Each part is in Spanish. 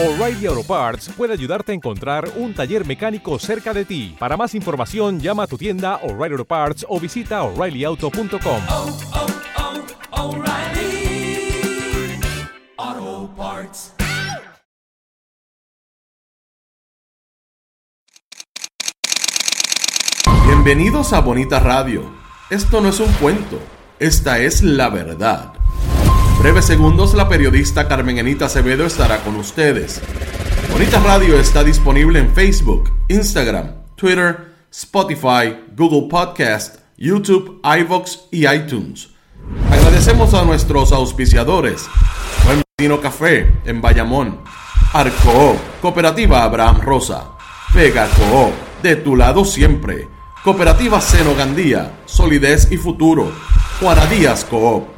O'Reilly Auto Parts puede ayudarte a encontrar un taller mecánico cerca de ti. Para más información, llama a tu tienda O'Reilly Auto Parts o visita oreillyauto.com. oh, oh, Parts. Bienvenidos a Bonita Radio. Esto no es un cuento, esta es la verdad. Breves segundos la periodista Carmen Enita Acevedo estará con ustedes. Bonita Radio está disponible en Facebook, Instagram, Twitter, Spotify, Google Podcast, YouTube, iVoox y iTunes. Agradecemos a nuestros auspiciadores. Buen Vino Café en Bayamón. Arco, Cooperativa Abraham Rosa. Vega Coop, de tu lado siempre. Cooperativa Seno Gandía, solidez y futuro. Juana Díaz Coop,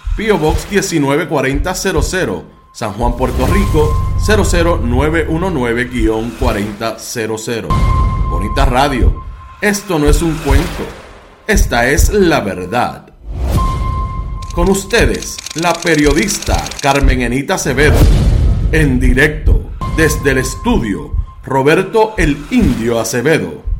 Pio Box 194000, San Juan, Puerto Rico 00919-4000. Bonita Radio. Esto no es un cuento. Esta es la verdad. Con ustedes, la periodista Carmen Enita Acevedo, en directo desde el estudio Roberto el Indio Acevedo.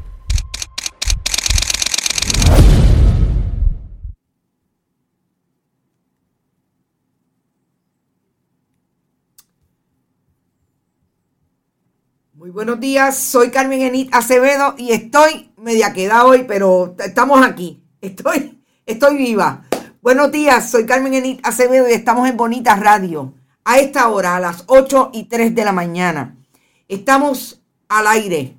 Buenos días, soy Carmen Enit Acevedo y estoy media queda hoy, pero estamos aquí. Estoy, estoy viva. Buenos días, soy Carmen Enit Acevedo y estamos en Bonita Radio. A esta hora, a las 8 y 3 de la mañana. Estamos al aire.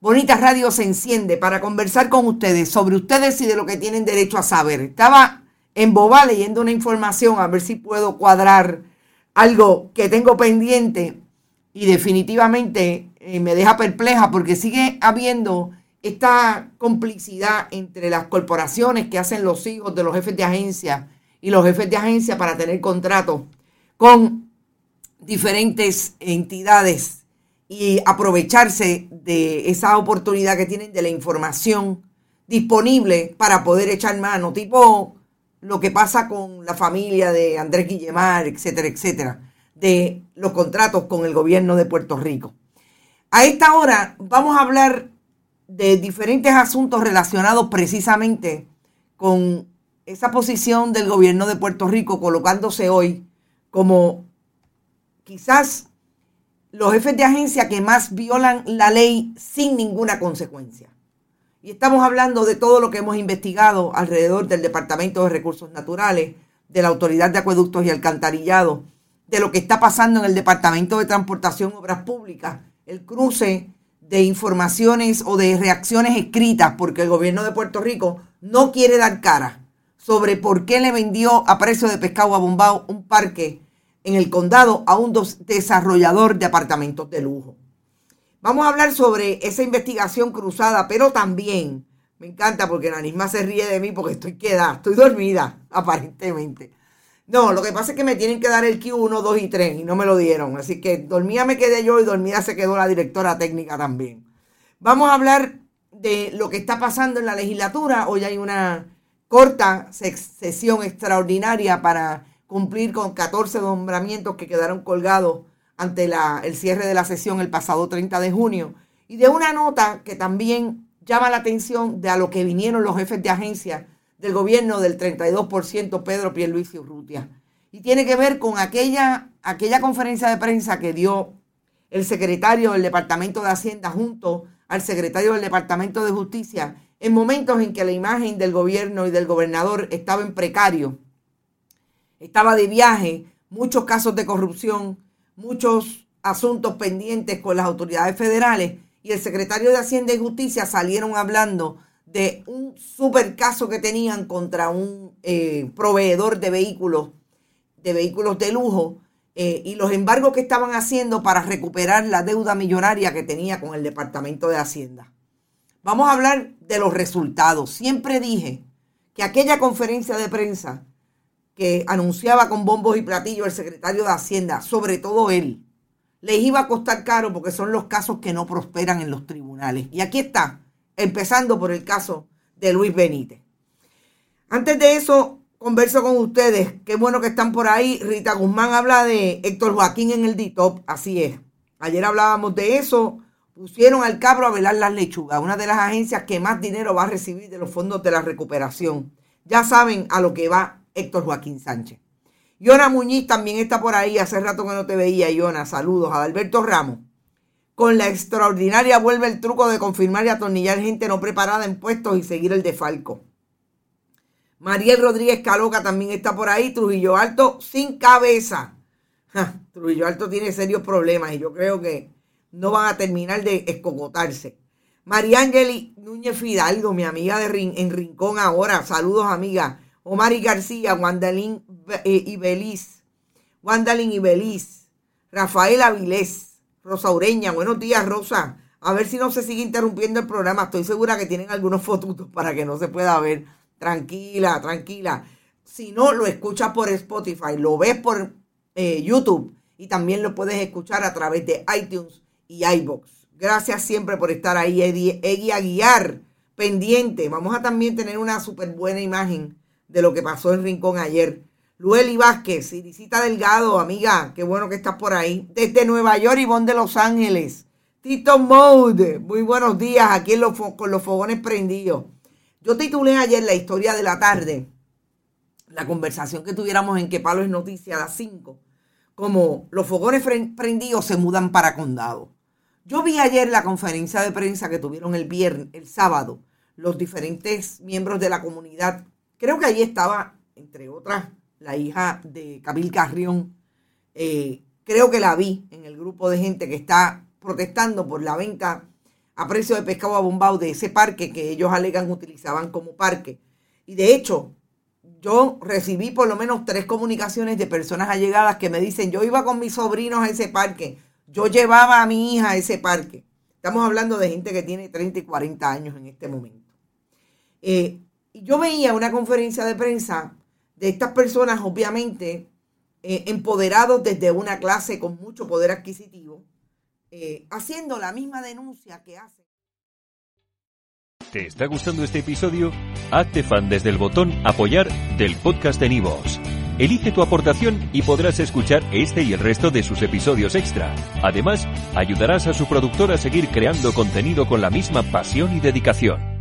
Bonita Radio se enciende para conversar con ustedes sobre ustedes y de lo que tienen derecho a saber. Estaba en Boba leyendo una información a ver si puedo cuadrar algo que tengo pendiente y definitivamente eh, me deja perpleja porque sigue habiendo esta complicidad entre las corporaciones que hacen los hijos de los jefes de agencia y los jefes de agencia para tener contratos con diferentes entidades y aprovecharse de esa oportunidad que tienen de la información disponible para poder echar mano, tipo lo que pasa con la familia de Andrés Guillemar, etcétera, etcétera, de los contratos con el gobierno de Puerto Rico. A esta hora vamos a hablar de diferentes asuntos relacionados precisamente con esa posición del gobierno de Puerto Rico colocándose hoy como quizás los jefes de agencia que más violan la ley sin ninguna consecuencia. Y estamos hablando de todo lo que hemos investigado alrededor del Departamento de Recursos Naturales, de la Autoridad de Acueductos y Alcantarillado, de lo que está pasando en el Departamento de Transportación Obras Públicas, el cruce de informaciones o de reacciones escritas, porque el gobierno de Puerto Rico no quiere dar cara sobre por qué le vendió a precio de pescado a Bombao un parque en el condado a un desarrollador de apartamentos de lujo. Vamos a hablar sobre esa investigación cruzada, pero también me encanta porque Nanisma se ríe de mí porque estoy quedada, estoy dormida, aparentemente. No, lo que pasa es que me tienen que dar el Q1, 2 y 3 y no me lo dieron. Así que dormida me quedé yo y dormida se quedó la directora técnica también. Vamos a hablar de lo que está pasando en la legislatura. Hoy hay una corta sesión extraordinaria para cumplir con 14 nombramientos que quedaron colgados ante el cierre de la sesión el pasado 30 de junio. Y de una nota que también llama la atención de a lo que vinieron los jefes de agencia del gobierno del 32% Pedro Pierluisi Urrutia. Y tiene que ver con aquella, aquella conferencia de prensa que dio el secretario del Departamento de Hacienda junto al secretario del Departamento de Justicia en momentos en que la imagen del gobierno y del gobernador estaba en precario, estaba de viaje, muchos casos de corrupción, muchos asuntos pendientes con las autoridades federales y el secretario de Hacienda y Justicia salieron hablando de un super caso que tenían contra un eh, proveedor de vehículos, de vehículos de lujo, eh, y los embargos que estaban haciendo para recuperar la deuda millonaria que tenía con el Departamento de Hacienda. Vamos a hablar de los resultados. Siempre dije que aquella conferencia de prensa que anunciaba con bombos y platillos el secretario de Hacienda, sobre todo él, les iba a costar caro porque son los casos que no prosperan en los tribunales. Y aquí está, empezando por el caso de Luis Benítez. Antes de eso, converso con ustedes. Qué bueno que están por ahí. Rita Guzmán habla de Héctor Joaquín en el DITOP. Así es. Ayer hablábamos de eso. Pusieron al cabro a velar las lechugas, una de las agencias que más dinero va a recibir de los fondos de la recuperación. Ya saben a lo que va Héctor Joaquín Sánchez. Yona Muñiz también está por ahí. Hace rato que no te veía, Yona. Saludos. A Alberto Ramos. Con la extraordinaria vuelve el truco de confirmar y atornillar gente no preparada en puestos y seguir el defalco. Mariel Rodríguez Caloca también está por ahí. Trujillo Alto sin cabeza. Trujillo Alto tiene serios problemas y yo creo que no van a terminar de escocotarse. María Angeli Núñez Fidalgo, mi amiga de en Rincón ahora. Saludos, amiga. Omar y García, Wandalín eh, y Beliz. Wandalín y Beliz. Rafael Avilés. Rosa Ureña. Buenos días, Rosa. A ver si no se sigue interrumpiendo el programa. Estoy segura que tienen algunos fotos para que no se pueda ver. Tranquila, tranquila. Si no, lo escuchas por Spotify, lo ves por eh, YouTube y también lo puedes escuchar a través de iTunes y iBox. Gracias siempre por estar ahí, Eddie Aguiar, pendiente. Vamos a también tener una súper buena imagen de lo que pasó en Rincón ayer. Lueli Vázquez, Irisita Delgado, amiga, qué bueno que estás por ahí. Desde Nueva York, y de Los Ángeles. Tito Mode, muy buenos días, aquí con los fogones prendidos. Yo titulé ayer la historia de la tarde, la conversación que tuviéramos en Que Palo es Noticia a las 5, como los fogones prendidos se mudan para condado. Yo vi ayer la conferencia de prensa que tuvieron el viernes, el sábado, los diferentes miembros de la comunidad. Creo que allí estaba, entre otras, la hija de Cabil Carrión. Eh, creo que la vi en el grupo de gente que está protestando por la venta a precio de pescado abombado de ese parque que ellos alegan utilizaban como parque. Y de hecho, yo recibí por lo menos tres comunicaciones de personas allegadas que me dicen, yo iba con mis sobrinos a ese parque, yo llevaba a mi hija a ese parque. Estamos hablando de gente que tiene 30 y 40 años en este momento. Eh, yo veía una conferencia de prensa de estas personas, obviamente, eh, empoderados desde una clase con mucho poder adquisitivo, eh, haciendo la misma denuncia que hace. ¿Te está gustando este episodio? Hazte fan desde el botón Apoyar del podcast de Nivos. Elige tu aportación y podrás escuchar este y el resto de sus episodios extra. Además, ayudarás a su productor a seguir creando contenido con la misma pasión y dedicación.